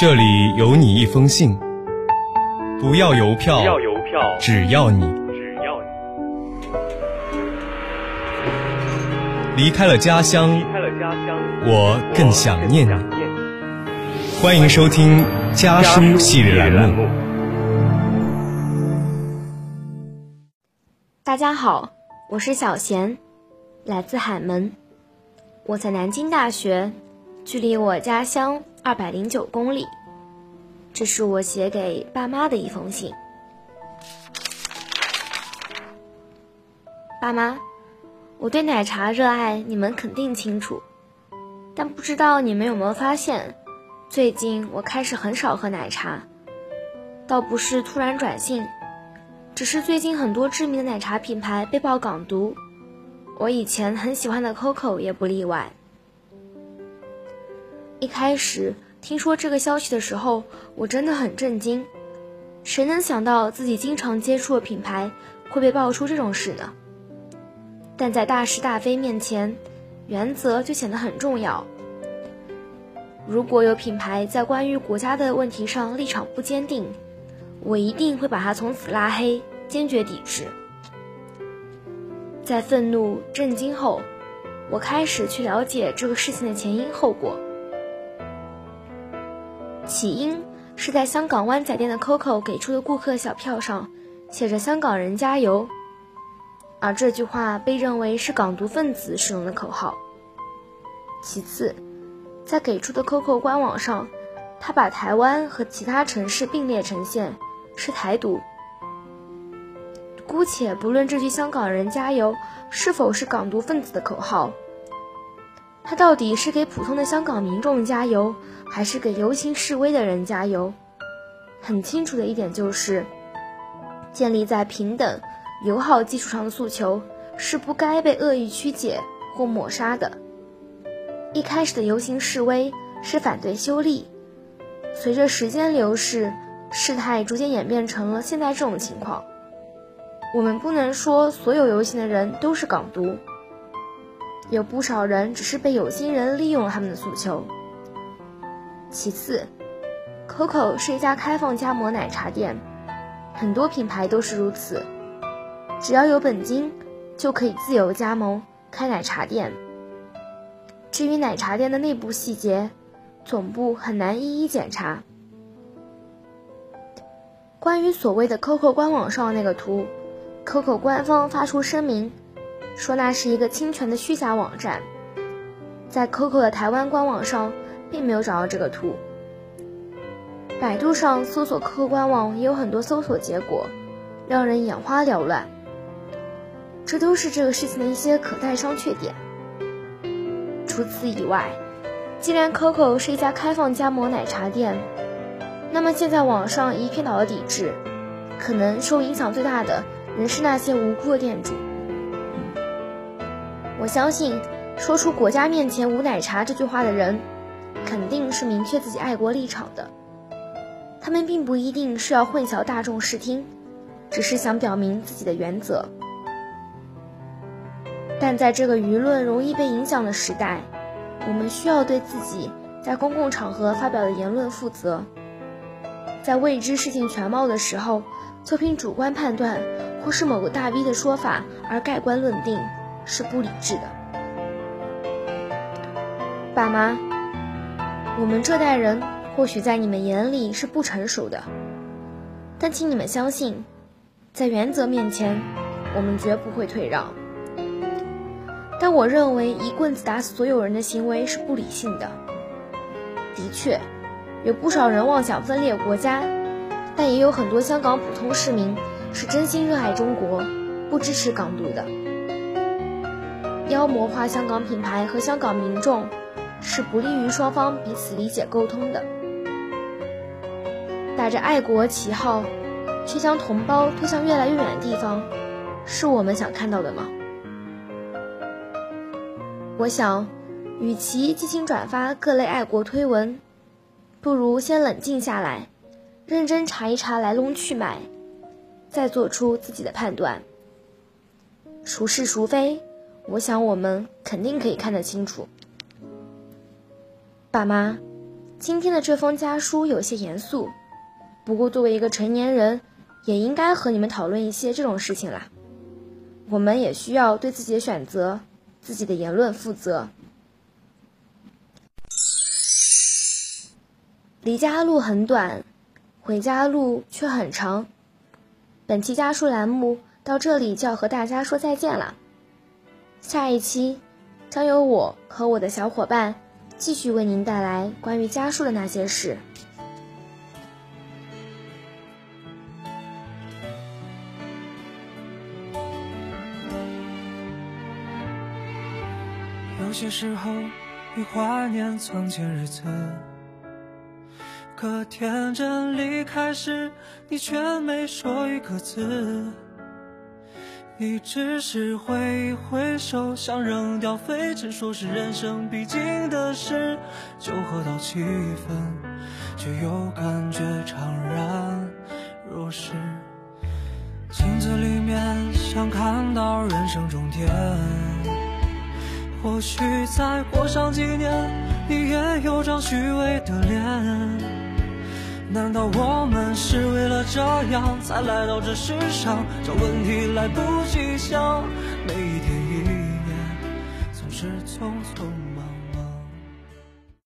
这里有你一封信，不要邮票，不要邮票，只要你只要你离开了家乡离，开了家乡，我更想念你。想念你。欢迎收听家书系列栏目。大家好，我是小贤，来自海门。我在南京大学，距离我家乡二百零九公里。这是我写给爸妈的一封信。爸妈，我对奶茶热爱，你们肯定清楚。但不知道你们有没有发现，最近我开始很少喝奶茶，倒不是突然转性。只是最近很多知名的奶茶品牌被曝港独，我以前很喜欢的 COCO 也不例外。一开始听说这个消息的时候，我真的很震惊，谁能想到自己经常接触的品牌会被爆出这种事呢？但在大是大非面前，原则就显得很重要。如果有品牌在关于国家的问题上立场不坚定，我一定会把它从此拉黑，坚决抵制。在愤怒、震惊后，我开始去了解这个事情的前因后果。起因是在香港湾仔店的 COCO 给出的顾客小票上写着“香港人加油”，而这句话被认为是港独分子使用的口号。其次，在给出的 COCO 官网上，他把台湾和其他城市并列呈现。是台独。姑且不论这句“香港人加油”是否是港独分子的口号，它到底是给普通的香港民众加油，还是给游行示威的人加油？很清楚的一点就是，建立在平等、友好基础上的诉求是不该被恶意曲解或抹杀的。一开始的游行示威是反对修例，随着时间流逝。事态逐渐演变成了现在这种情况。我们不能说所有游行的人都是港独，有不少人只是被有心人利用了他们的诉求。其次，COCO 是一家开放加盟奶茶店，很多品牌都是如此，只要有本金就可以自由加盟开奶茶店。至于奶茶店的内部细节，总部很难一一检查。关于所谓的 COCO 官网上那个图，COCO 官方发出声明，说那是一个侵权的虚假网站。在 COCO 的台湾官网上，并没有找到这个图。百度上搜索 COCO 官网也有很多搜索结果，让人眼花缭乱。这都是这个事情的一些可待商榷点。除此以外，既然 COCO 是一家开放加盟奶茶店，那么现在网上一片倒的抵制，可能受影响最大的仍是那些无辜的店主。我相信，说出“国家面前无奶茶”这句话的人，肯定是明确自己爱国立场的。他们并不一定是要混淆大众视听，只是想表明自己的原则。但在这个舆论容易被影响的时代，我们需要对自己在公共场合发表的言论负责。在未知事情全貌的时候，就凭主观判断或是某个大 V 的说法而盖棺论定，是不理智的。爸妈，我们这代人或许在你们眼里是不成熟的，但请你们相信，在原则面前，我们绝不会退让。但我认为一棍子打死所有人的行为是不理性的。的确。有不少人妄想分裂国家，但也有很多香港普通市民是真心热爱中国，不支持港独的。妖魔化香港品牌和香港民众，是不利于双方彼此理解沟通的。打着爱国旗号，却将同胞推向越来越远的地方，是我们想看到的吗？我想，与其进行转发各类爱国推文。不如先冷静下来，认真查一查来龙去脉，再做出自己的判断。孰是孰非，我想我们肯定可以看得清楚。爸妈，今天的这封家书有些严肃，不过作为一个成年人，也应该和你们讨论一些这种事情啦。我们也需要对自己的选择、自己的言论负责。离家路很短，回家路却很长。本期家书栏目到这里就要和大家说再见了。下一期将由我和我的小伙伴。继续为您带来关于家书的那些事。有些时候，你怀念从前日子，可天真离开时，你却没说一个字。你只是挥一挥手，想扔掉废纸，说是人生必经的事。酒喝到七分，却又感觉怅然若失。镜子里面想看到人生终点，或许再过上几年，你也有张虚伪的脸。难道我是为了这样才来到这世上？这问题来不及想，每一天一年总是匆匆。